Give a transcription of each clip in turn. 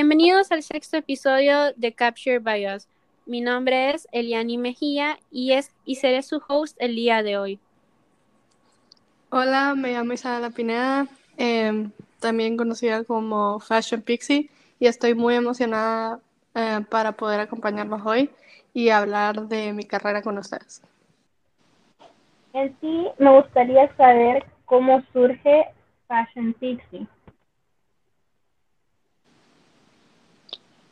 Bienvenidos al sexto episodio de Capture by Us. Mi nombre es Eliani Mejía y, es, y seré su host el día de hoy. Hola, me llamo Isabela Pineda, em, también conocida como Fashion Pixie, y estoy muy emocionada eh, para poder acompañarlos hoy y hablar de mi carrera con ustedes. En sí, me gustaría saber cómo surge Fashion Pixie.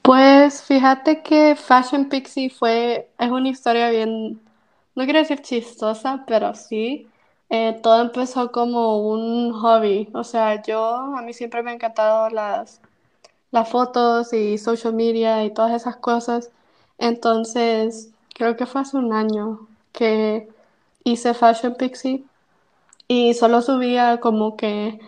Pues fíjate que Fashion Pixie fue, es una historia bien, no quiero decir chistosa, pero sí. Eh, todo empezó como un hobby. O sea, yo, a mí siempre me han encantado las, las fotos y social media y todas esas cosas. Entonces, creo que fue hace un año que hice Fashion Pixie y solo subía como que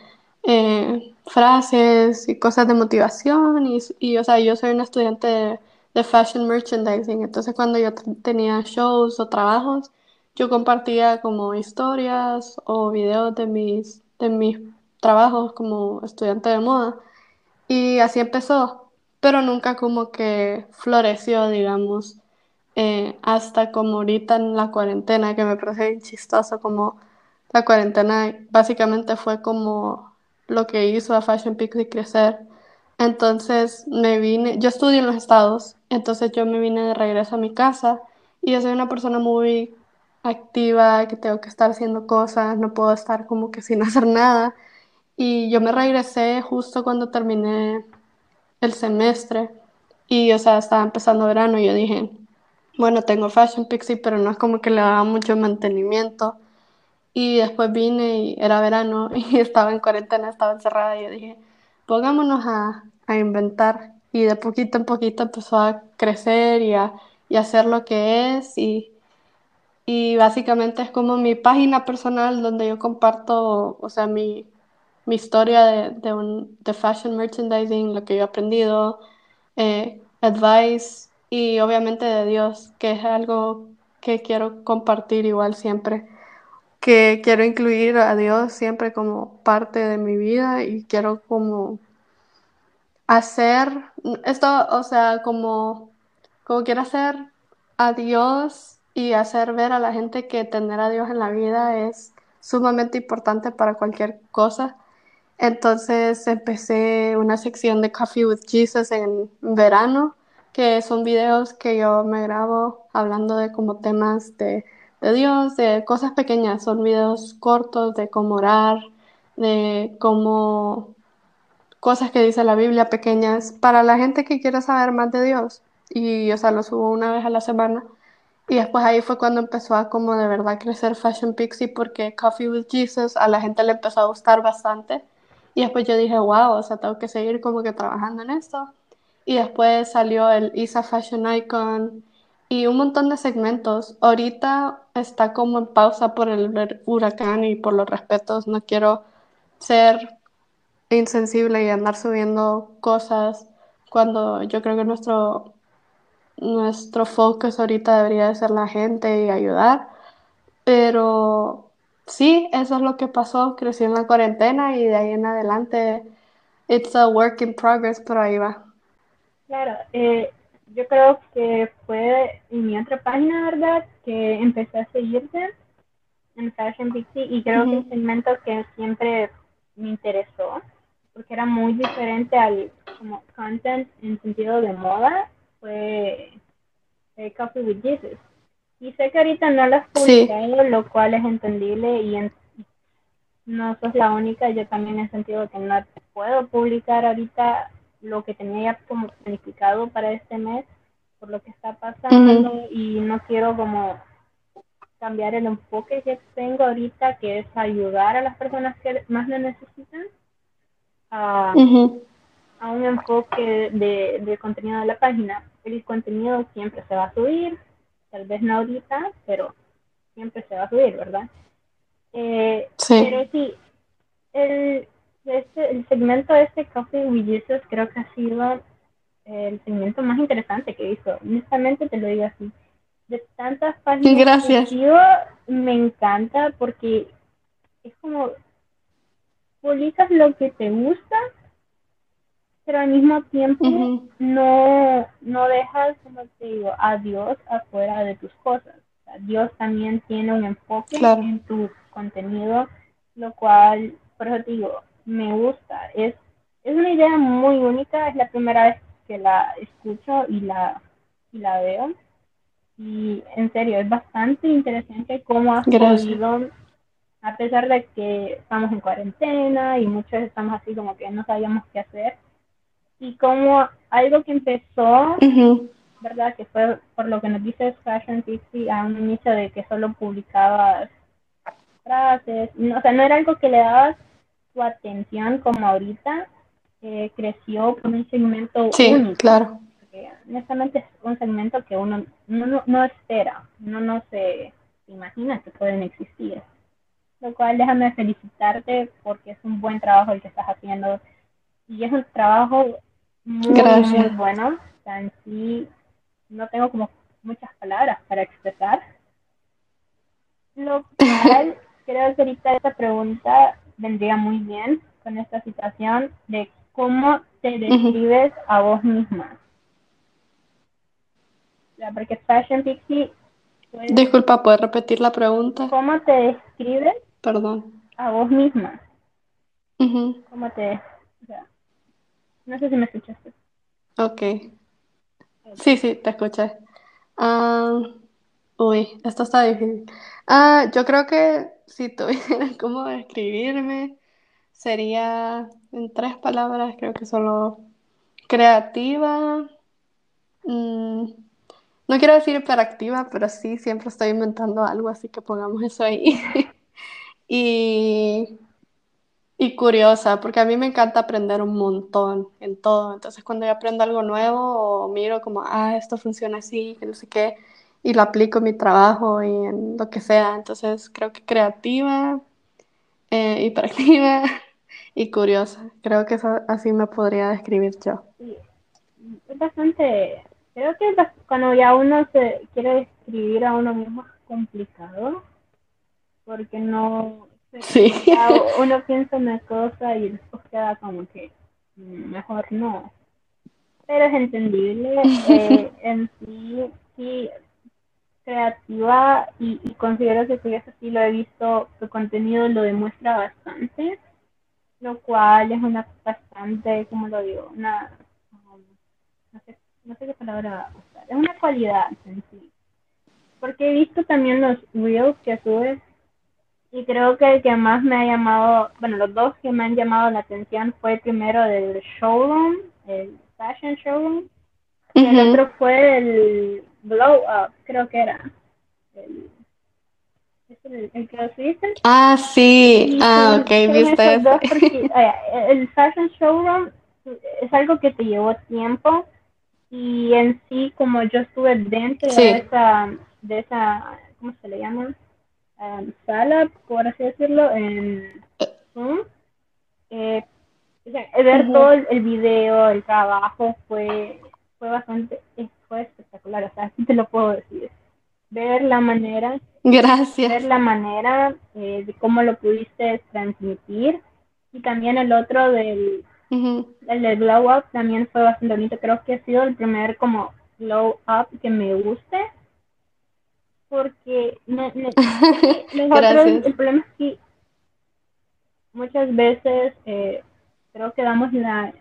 eh, frases y cosas de motivación y, y, o sea, yo soy una estudiante de, de fashion merchandising, entonces cuando yo tenía shows o trabajos, yo compartía como historias o videos de mis, de mis trabajos como estudiante de moda y así empezó, pero nunca como que floreció, digamos, eh, hasta como ahorita en la cuarentena, que me parece chistoso como la cuarentena básicamente fue como lo que hizo a Fashion Pixie crecer. Entonces me vine, yo estudio en los estados, entonces yo me vine de regreso a mi casa y yo soy una persona muy activa, que tengo que estar haciendo cosas, no puedo estar como que sin hacer nada. Y yo me regresé justo cuando terminé el semestre y, o sea, estaba empezando verano y yo dije, bueno, tengo Fashion Pixie, pero no es como que le daba mucho mantenimiento. Y después vine y era verano y estaba en cuarentena, estaba encerrada y yo dije, pongámonos a, a inventar. Y de poquito en poquito empezó a crecer y a, y hacer lo que es. Y, y básicamente es como mi página personal donde yo comparto, o sea, mi, mi historia de, de, un, de fashion merchandising, lo que yo he aprendido, eh, advice y obviamente de Dios, que es algo que quiero compartir igual siempre, que quiero incluir a Dios siempre como parte de mi vida y quiero como hacer esto, o sea, como, como quiero hacer a Dios y hacer ver a la gente que tener a Dios en la vida es sumamente importante para cualquier cosa. Entonces empecé una sección de Coffee with Jesus en verano, que son videos que yo me grabo hablando de como temas de, de Dios, de cosas pequeñas, son videos cortos de cómo orar, de cómo cosas que dice la Biblia pequeñas para la gente que quiere saber más de Dios. Y, o sea, lo subo una vez a la semana. Y después ahí fue cuando empezó a como de verdad crecer Fashion Pixie porque Coffee with Jesus a la gente le empezó a gustar bastante. Y después yo dije, wow, o sea, tengo que seguir como que trabajando en esto. Y después salió el Isa Fashion Icon y un montón de segmentos. Ahorita está como en pausa por el huracán y por los respetos. No quiero ser insensible y andar subiendo cosas cuando yo creo que nuestro nuestro focus ahorita debería de ser la gente y ayudar. Pero sí, eso es lo que pasó. Crecí en la cuarentena y de ahí en adelante, it's a work in progress, pero ahí va. Claro, eh, yo creo que fue en mi otra página, ¿verdad? Que empecé a seguirte en Fashion Pixie y creo que el segmento que siempre me interesó, porque era muy diferente al como content en sentido de moda fue eh, Coffee with Jesus. Y sé que ahorita no lo has publicado, lo cual es entendible y no sos la única. Yo también he sentido que no puedo publicar ahorita lo que tenía como planificado para este mes por lo que está pasando y no quiero como cambiar el enfoque que tengo ahorita, que es ayudar a las personas que más lo necesitan. a a un enfoque de, de, contenido de la página. El contenido siempre se va a subir, tal vez no ahorita, pero siempre se va a subir, ¿verdad? Eh, sí. Pero sí, el, este, el segmento de este Coffee with Jesus creo que ha sido el segmento más interesante que hizo. Honestamente te lo digo así. De tantas páginas Gracias. que me encanta porque es como publicas lo que te gusta pero al mismo tiempo no, no dejas, como te digo, a Dios afuera de tus cosas. Dios también tiene un enfoque en tu contenido, lo cual, por eso te digo, me gusta. Es, es una idea muy única, es la primera vez que la escucho y la, y la veo. Y en serio, es bastante interesante cómo has podido, a pesar de que estamos en cuarentena y muchos estamos así como que no sabíamos qué hacer, y como algo que empezó, ¿verdad? Que fue por lo que nos dice Fashion Pixie a un inicio de que solo publicabas frases, o sea, no era algo que le dabas tu atención como ahorita, eh, creció con un segmento sí, claro honestamente es un segmento que uno no, no, espera, uno no se imagina que pueden existir. Lo cual déjame felicitarte porque es un buen trabajo el que estás haciendo y es un trabajo muy, muy bueno. O sea, en sí no tengo como muchas palabras para expresar. Lo cual creo que ahorita esta pregunta vendría muy bien con esta situación de cómo te describes a vos misma porque Fashion Pixie... Disculpa, ¿puedes repetir la pregunta? ¿Cómo te describes? Perdón. A vos misma. ¿Cómo te... no sé si me escuchaste. Ok. Sí, sí, te escuché. Ah, uy, esto está difícil. Ah, yo creo que si tuviera cómo describirme, sería en tres palabras, creo que solo creativa, mm, no quiero decir hiperactiva, pero sí, siempre estoy inventando algo, así que pongamos eso ahí. y, y curiosa, porque a mí me encanta aprender un montón en todo. Entonces, cuando yo aprendo algo nuevo o miro como, ah, esto funciona así, que no sé qué, y lo aplico en mi trabajo y en lo que sea. Entonces, creo que creativa, eh, hiperactiva y curiosa. Creo que eso, así me podría describir yo. Es bastante Creo que cuando ya uno se quiere describir a uno mismo es complicado, porque no... Sí. Uno piensa una cosa y después queda como que mm, mejor no. Pero es entendible. Eh, en sí, sí, creativa y, considero que si así lo he visto, su contenido lo demuestra bastante, lo cual es una bastante, como lo digo, una, um, no sé no sé qué palabra usar, es una cualidad en sí. Porque he visto también los reels que subes y creo que el que más me ha llamado, bueno, los dos que me han llamado la atención fue el primero del showroom, el fashion showroom, y el otro fue el blow up, creo que era. El, el, que lo subiste. Ah, sí, ah, ok, viste. el fashion showroom es algo que te llevó tiempo y en sí como yo estuve dentro de esa de esa cómo se le llama um, sala por así decirlo en eh, ver todo el, video el trabajo fue fue bastante eh, fue espectacular o sea así te lo puedo decir ver la manera gracias ver la manera eh, de cómo lo pudiste transmitir y también el otro del el de Glow Up también fue bastante bonito. Creo que ha sido el primer como Glow Up que me guste. Porque nosotros, el problema es que muchas veces eh, creo que damos la,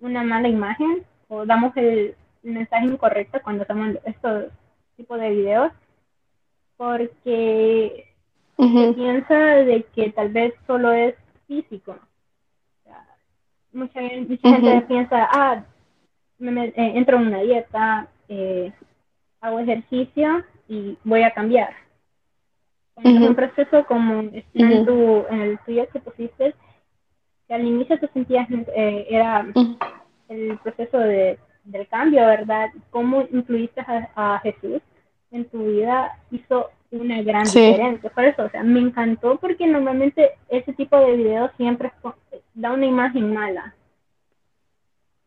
una mala imagen o damos el, mensaje incorrecto cuando hacemos estos tipos de videos porque se piensa de que tal vez solo es físico. Mucha, gente piensa, ah, me, eh, entro en una dieta, eh, hago ejercicio y voy a cambiar. Es un proceso como en, tu, en el tuyo que pusiste, que al inicio te sentías, eh, era el proceso de, del cambio, ¿verdad? Cómo incluiste a, Jesús en tu vida hizo una gran diferencia. Por eso, o sea, me encantó porque normalmente ese tipo de videos siempre da una imagen mala.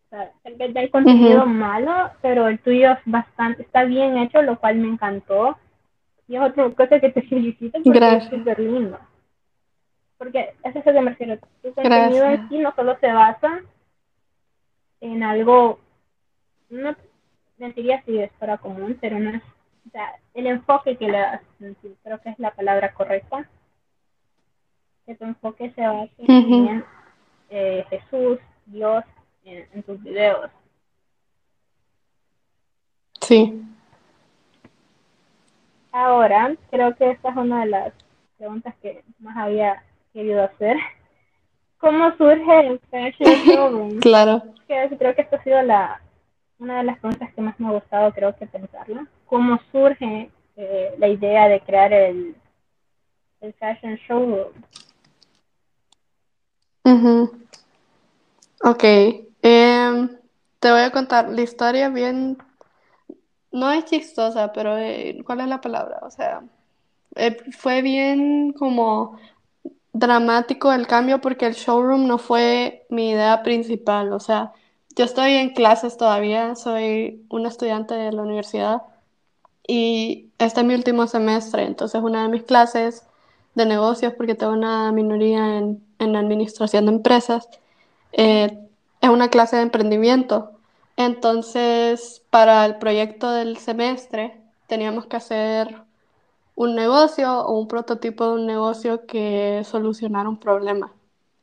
O sea, tal vez hay contenido malo, pero el tuyo es bastante, está bien hecho, lo cual me encantó. Y es otra cosa que te felicito porque es súper lindo. Porque eso es lo que me refiero. Tu contenido en sí no solo se basa en algo, no mentiría si es para común, pero no es, o sea, el enfoque que le das, creo que es la palabra correcta, que tu enfoque se base en eh, Jesús, Dios, en tus videos. Sí. Ahora, creo que esta es una de las preguntas que más había querido hacer. ¿Cómo surge el Fashion Showroom? claro. Creo que esta ha sido la, una de las preguntas que más me ha gustado, creo que pensarla. ¿Cómo surge eh, la idea de crear el, el Fashion Showroom? Ok. Em, te voy a contar la historia bien no es chistosa, pero eh, ¿cuál es la palabra? O sea, eh, fue bien como dramático el cambio porque el showroom no fue mi idea principal. O sea, yo estoy en clases todavía, soy una estudiante de la universidad y este es mi último semestre, entonces una de mis clases de negocios, porque tengo una minoría en, en administración de empresas, eh, es una clase de emprendimiento. Entonces, para el proyecto del semestre, teníamos que hacer un negocio o un prototipo de un negocio que solucionara un problema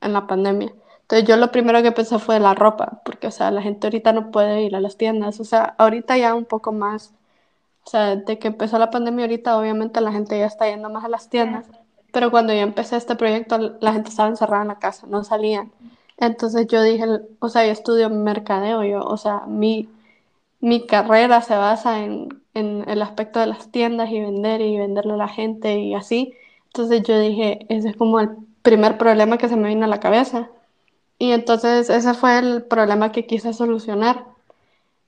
en la pandemia. Entonces yo lo primero que pensé fue la ropa, porque o sea, la gente ahorita no puede ir a las tiendas, o sea, ahorita ya un poco más, o sea, de que empezó la pandemia ahorita obviamente la gente ya está yendo más a las tiendas, pero cuando yo empecé este proyecto la gente estaba encerrada en la casa, no salían. Entonces yo dije, o sea, yo estudio mercadeo, yo, o sea, mi, mi carrera se basa en, en el aspecto de las tiendas y vender y venderle a la gente y así. Entonces yo dije, ese es como el primer problema que se me vino a la cabeza. Y entonces ese fue el problema que quise solucionar.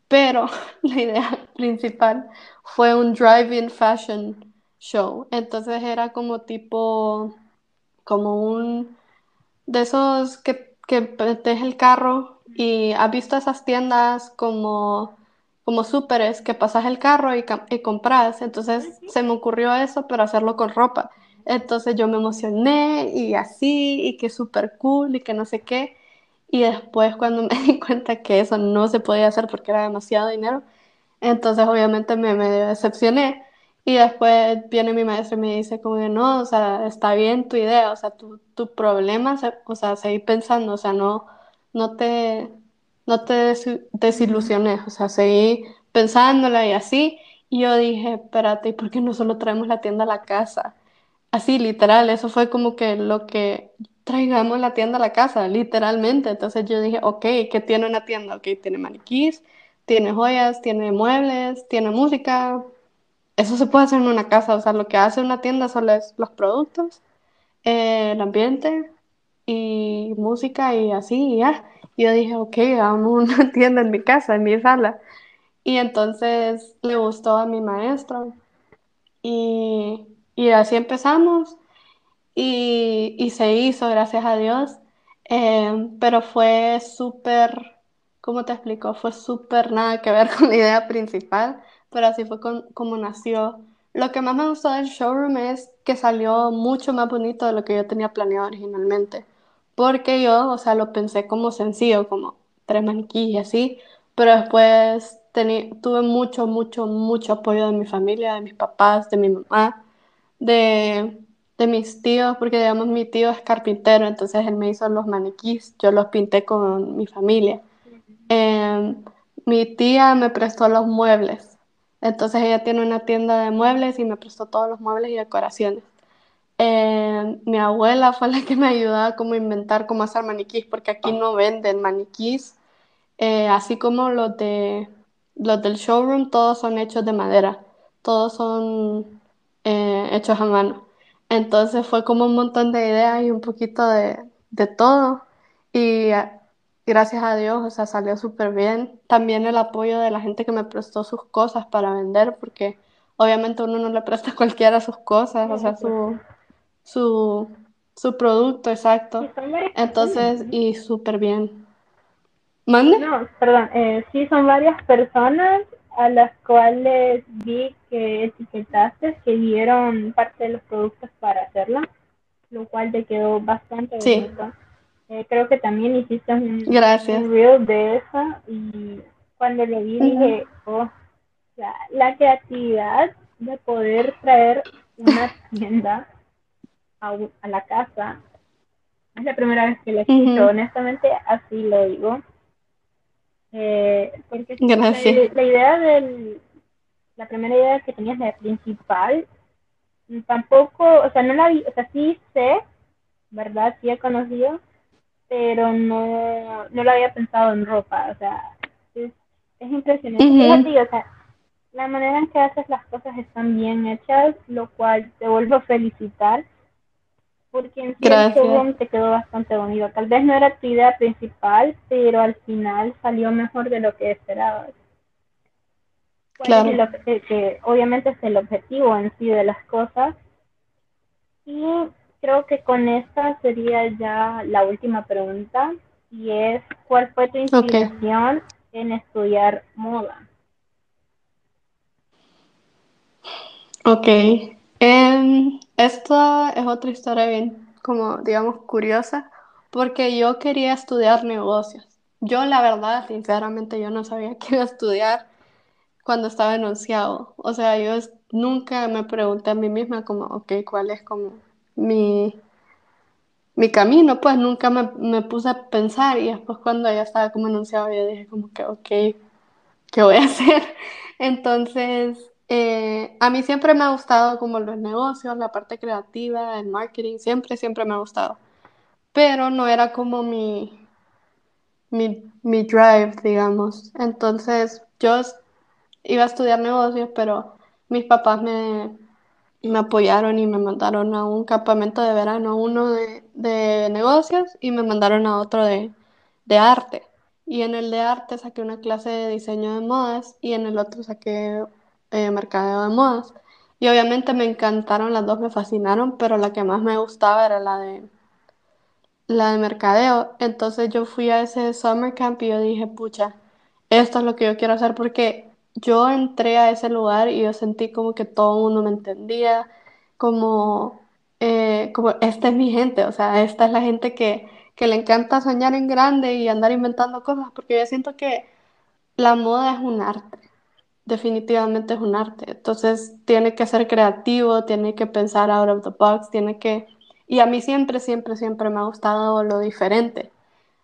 Pero la idea principal fue un drive-in fashion show. Entonces era como tipo, como un de esos que que metes el carro y has visto esas tiendas como, como súperes que pasas el carro y, y compras. Entonces se me ocurrió eso, pero hacerlo con ropa. Entonces yo me emocioné y así, y que súper cool y que no sé qué. Y después cuando me di cuenta que eso no se podía hacer porque era demasiado dinero, entonces obviamente me decepcioné. Y después viene mi maestro y me dice como que no, o sea, está bien tu idea, o sea, tu, tu problema, o sea, seguir pensando, o sea, no, no te, no te desilusiones, o sea, seguí pensándola y así. Y yo dije, espérate, ¿y por qué no solo traemos la tienda a la casa? Así, literal, eso fue como que lo que traigamos la tienda a la casa, literalmente. Entonces yo dije, ok, ¿qué tiene una tienda? Ok, tiene maniquís, tiene joyas, tiene muebles, tiene música, eso se puede hacer en una casa, o sea, lo que hace una tienda solo es los productos, eh, el ambiente y música y así, y ya. Y yo dije, ok, hagamos una tienda en mi casa, en mi sala. Y entonces le gustó a mi maestro y, y así empezamos y, y, se hizo, gracias a Dios. Eh, pero fue súper, ¿cómo te explico? Fue súper nada que ver con la idea principal pero así fue como nació. Lo que más me gustó del showroom es que salió mucho más bonito de lo que yo tenía planeado originalmente. Porque yo, o sea, lo pensé como sencillo, como tres maniquíes y así, pero después tuve mucho, mucho, mucho apoyo de mi familia, de mis papás, de mi mamá, de, de mis tíos, porque digamos mi tío es carpintero, entonces él me hizo los maniquíes, yo los pinté con mi familia. Em, mi tía me prestó los muebles, entonces ella tiene una tienda de muebles y me prestó todos los muebles y decoraciones. Eh, mi abuela fue la que me ayudó a como inventar cómo hacer maniquís, porque aquí no venden maniquís, eh, así como los, de, los del showroom, todos son hechos de madera, todos son eh, hechos a mano. Entonces fue como un montón de ideas y un poquito de, de todo. Y gracias a Dios, o sea, salió súper bien. También el apoyo de la gente que me prestó sus cosas para vender, porque obviamente uno no le presta a cualquiera sus cosas, o sea, su, su, su producto, exacto. Entonces, y súper bien. ¿Mande? No, perdón, eh, sí, son varias personas a las cuales vi que etiquetaste, que dieron parte de los productos para hacerla, lo cual te quedó bastante sí. Eh, creo que también hiciste un, Gracias. un reel de eso y cuando lo vi dije, oh, la, la creatividad de poder traer una tienda a, a la casa es la primera vez que lo escucho, honestamente así lo digo. Eh, porque Gracias. La, idea del, la primera idea que tenías de principal, tampoco, o sea, no la vi, o sea, sí sé, ¿verdad? Sí he conocido, pero no, no lo había pensado en ropa, o sea, es, es impresionante. o sea, la manera en que haces las cosas están bien hechas, lo cual te vuelvo a felicitar porque en sí el te quedó bastante bonito. Tal vez no era tu idea principal, pero al final salió mejor de lo que esperabas. Claro. que, obviamente es el objetivo en sí de las cosas. Y creo que con esta sería ya la última pregunta, y es, ¿cuál fue tu inspiración en estudiar moda? Ok, Um, esta es otra historia bien, como digamos, curiosa, porque yo quería estudiar negocios. Yo, la verdad, sinceramente, yo no sabía qué iba a estudiar cuando estaba enunciado. O sea, yo nunca me pregunté a mí misma como, ok, ¿cuál es como mi, mi camino? Pues nunca me, me puse a pensar y después cuando ya estaba como enunciado, yo dije como que, ok, ¿qué voy a hacer? Entonces, eh, a mí siempre me ha gustado como los negocios, la parte creativa, el marketing, siempre, siempre me ha gustado. Pero no era como mi, mi, mi drive, digamos. Entonces yo iba a estudiar negocios, pero mis papás me, me apoyaron y me mandaron a un campamento de verano, uno de, de negocios y me mandaron a otro de, de arte. Y en el de arte saqué una clase de diseño de modas y en el otro saqué eh, mercadeo de modas. Y obviamente me encantaron, las dos me fascinaron, pero la que más me gustaba era la de la de mercadeo. Entonces yo fui a ese summer camp y yo dije, pucha, esto es lo que yo quiero hacer porque yo entré a ese lugar y yo sentí como que todo mundo me entendía, como, eh, como esta es mi gente, o sea, esta es la gente que, que le encanta soñar en grande y andar inventando cosas, porque yo siento que la moda es un arte definitivamente es un arte. Entonces tiene que ser creativo, tiene que pensar out of the box, tiene que... Y a mí siempre, siempre, siempre me ha gustado lo diferente.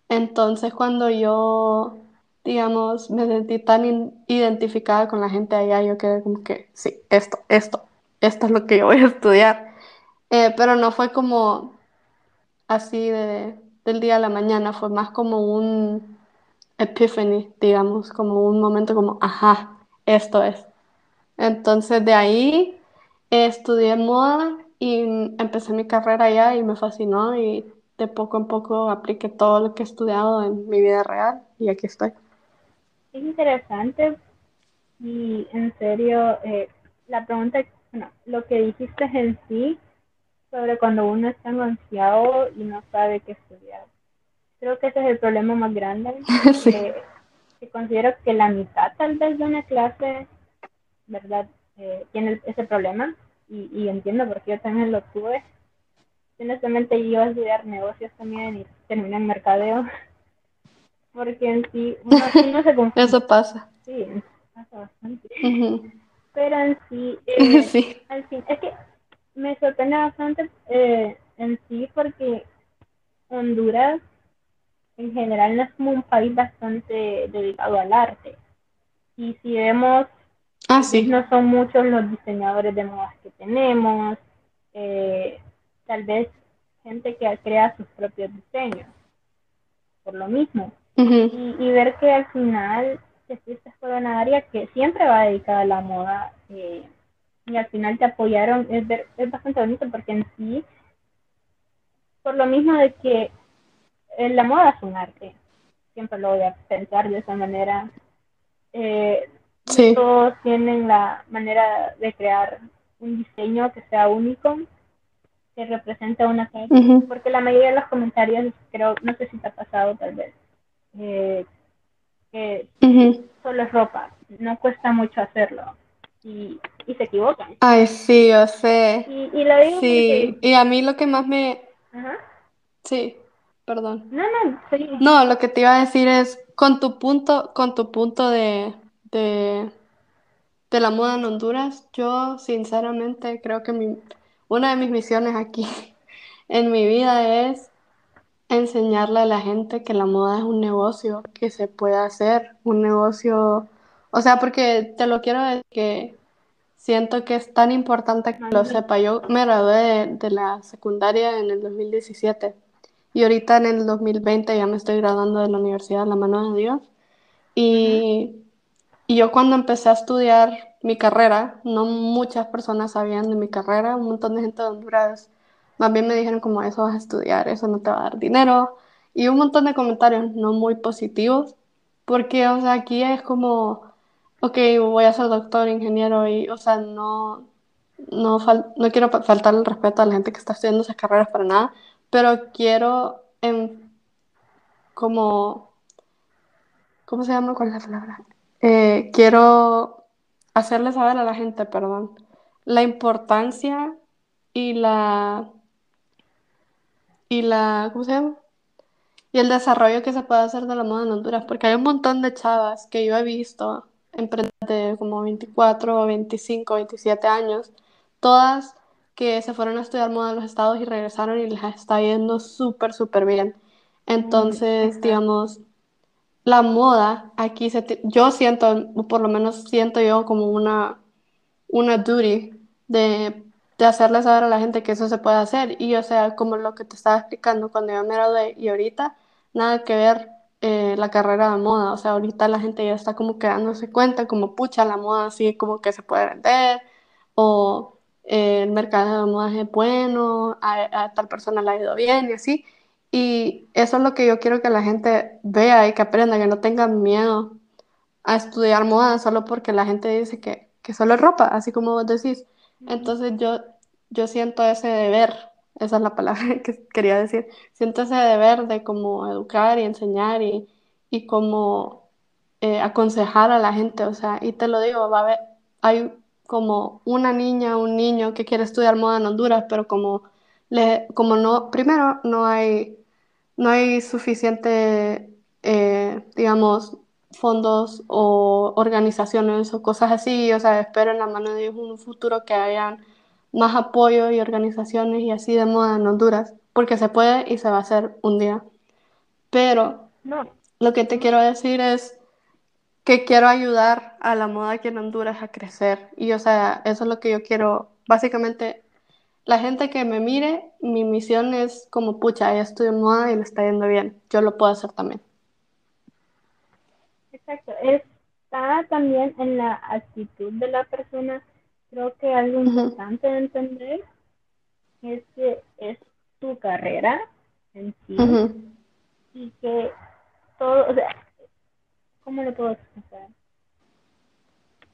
Entonces cuando yo, digamos, me sentí tan identificada con la gente allá, yo quedé como que, sí, esto, esto, esto es lo que yo voy a estudiar. Eh, pero no fue como así de, del día a la mañana, fue más como un epiphany, digamos, como un momento como, ajá, esto es. Entonces de ahí estudié moda y empecé mi carrera allá y me fascinó y de poco en poco apliqué todo lo que he estudiado en mi vida real y aquí estoy. Es interesante y en serio, eh, la pregunta, bueno, lo que dijiste en sí sobre cuando uno está anunciado y no sabe qué estudiar. Creo que ese es el problema más grande. sí que considero que la mitad tal vez de una clase, ¿verdad? Eh, tiene ese problema y, y, entiendo porque yo también lo tuve. Honestamente yo iba a estudiar negocios también y terminé en mercadeo. Porque en sí uno, se confunde. Eso pasa. Sí, pasa bastante. Pero en sí, eh, sí. al fin, es que me sorprende bastante eh, en sí porque Honduras en general no es como un país bastante dedicado al arte. Y si vemos, ah, no son muchos los diseñadores de modas que tenemos, eh, tal vez gente que crea sus propios diseños, por lo mismo. y, ver que al final te fuiste por una área que siempre va dedicada a la moda eh, y al final te apoyaron, es, es bastante bonito porque en sí, por lo mismo de que la moda es un arte. Siempre lo voy a pensar de esa manera. Eh, Todos tienen la manera de crear un diseño que sea único, que represente una cosa. Porque la mayoría de los comentarios, creo, no sé si te ha pasado tal vez, eh, que solo es ropa. No cuesta mucho hacerlo. Y, y se equivocan. Ay, sí, yo sé. Y, y lo digo sí, y a mí lo que más me... Sí, perdón. No, no, sí. No, lo que te iba a decir es, con tu punto, con tu punto de, de, de la moda en Honduras, yo sinceramente creo que mi, una de mis misiones aquí en mi vida es enseñarle a la gente que la moda es un negocio que se puede hacer, un negocio, o sea, porque te lo quiero decir que siento que es tan importante que lo sepa. Yo me gradué de, de la secundaria en el 2017 y ahorita en el 2020 ya me estoy graduando de la universidad, la mano de Dios. Y, y yo cuando empecé a estudiar mi carrera, no muchas personas sabían de mi carrera, un montón de gente de Honduras más bien me dijeron como eso vas a estudiar, eso no te va a dar dinero. Y un montón de comentarios no muy positivos, porque, o sea, aquí es como, ok, voy a ser doctor, ingeniero, y, o sea, no, no, fal- no quiero faltar el respeto a la gente que está estudiando esas carreras para nada, pero quiero, como, ¿cómo se llama? ¿Cuál es la palabra? Eh, quiero hacerle saber a la gente, perdón, la importancia y la y la, ¿cómo se llama? Y el desarrollo que se puede hacer de la moda en Honduras, porque hay un montón de chavas que yo he visto, emprendedores de como 24, 25, 27 años, todas que se fueron a estudiar moda a los estados y regresaron y les está yendo súper, súper bien. Entonces, digamos, la moda aquí se, yo siento, por lo menos siento yo como una una duty de, de hacerle saber a la gente que eso se puede hacer. Y o sea, como lo que te estaba explicando cuando yo me gradué y ahorita, nada que ver eh, la carrera de moda. O sea, ahorita la gente ya está como que dándose cuenta, como pucha, la moda así como que se puede vender, o el mercado de moda es bueno, a, a tal persona le ha ido bien y así. Y eso es lo que yo quiero que la gente vea y que aprenda, que no tengan miedo a estudiar moda solo porque la gente dice que, que solo es ropa, así como vos decís. Entonces yo, yo siento ese deber, esa es la palabra que quería decir, siento ese deber de como educar y enseñar y, y como eh, aconsejar a la gente, o sea, y te lo digo, va a haber, hay como una niña, un niño que quiere estudiar moda en Honduras, pero como, le, como no, primero no hay, no hay suficiente, eh, digamos, fondos o organizaciones o cosas así, o sea, espero en la mano de Dios un futuro que hayan más apoyo y organizaciones y así de moda en Honduras, porque se puede y se va a hacer un día. Pero No, lo que te quiero decir es que quiero ayudar a la moda aquí en Honduras a crecer y, o sea, eso es lo que yo quiero, básicamente, la gente que me mire, mi misión es como, pucha, ella estudia moda y le está yendo bien, yo lo puedo hacer también. exacto. Está también en la actitud de la persona. Creo que algo importante de entender es que es tu carrera en sí y que todo, o sea, ¿cómo lo puedo explicar?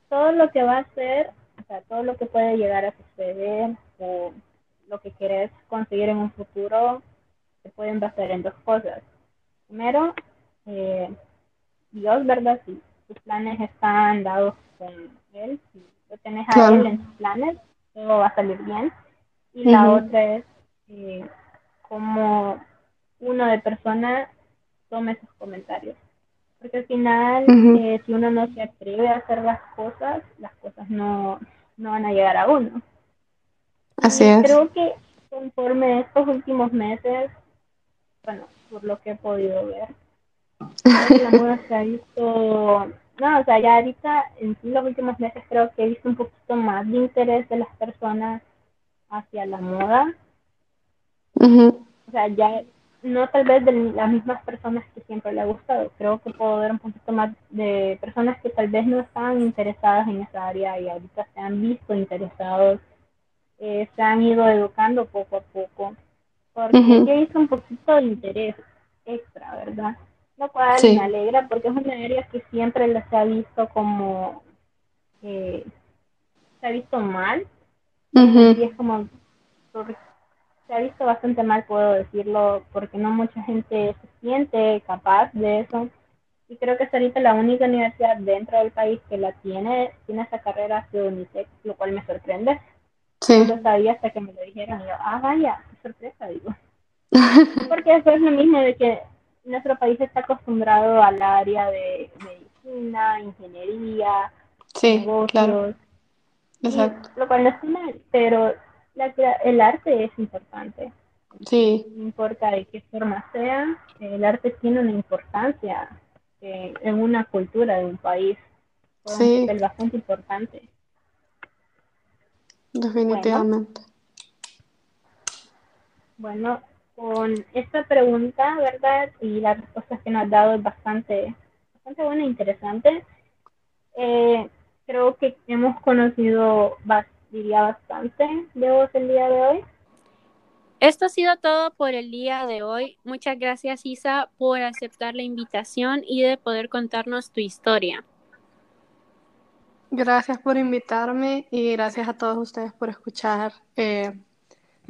Todo lo que va a hacer, o sea, todo lo que puede llegar a suceder o lo que quieres conseguir en un futuro, se pueden basar en dos cosas. Primero, eh, Dios, ¿verdad? Si tus planes están dados con Él, si lo tienes a Claro. Él en tus planes, todo va a salir bien. Y la otra es eh, cómo uno de persona tome esos comentarios. Porque al final, eh, si uno no se atreve a hacer las cosas, las cosas no, no van a llegar a uno. Así Y es. creo que conforme estos últimos meses, bueno, por lo que he podido ver, la moda se ha visto, no, o sea, ya ahorita, en sí, los últimos meses creo que he visto un poquito más de interés de las personas hacia la moda. O sea, ya no tal vez de las mismas personas que siempre le ha gustado. Creo que puedo ver un poquito más de personas que tal vez no estaban interesadas en esa área y ahorita se han visto interesados, eh, se han ido educando poco a poco, porque visto un poquito de interés extra, ¿verdad? Lo cual Sí. me alegra porque es una área que siempre les ha visto como, eh, se ha visto mal, Ujú, sí es como, se ha visto bastante mal, puedo decirlo, porque no mucha gente se siente capaz de eso. Y creo que es ahorita la única universidad dentro del país que la tiene, tiene esa carrera de UNICEF, lo cual me sorprende. Sí. lo sabía hasta que me lo dijeron. Y yo, ah, vaya, qué sorpresa, digo. Porque eso es lo mismo de que nuestro país está acostumbrado al área de medicina, ingeniería, Sí, negocios, claro. y- Exacto. lo cual no está mal, pero la el arte es importante. Sí, No importa de qué forma sea, el arte tiene una importancia eh, en una cultura de un país. Un Sí. papel bastante importante. definitivamente. Bueno, con esta pregunta, ¿verdad? Y las respuestas que nos has dado es bastante, bastante buena e interesante. Eh, creo que hemos conocido, bas- diría bastante de vos el día de hoy. Esto ha sido todo por el día de hoy. Muchas gracias Isa por aceptar la invitación y de poder contarnos tu historia. Gracias por invitarme y gracias a todos ustedes por escuchar eh,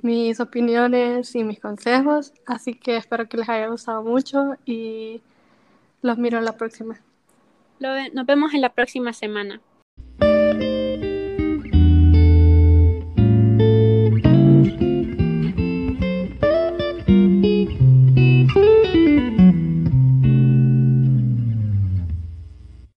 mis opiniones y mis consejos. Así que espero que les haya gustado mucho y los miro la próxima. Lo nos vemos en la próxima semana.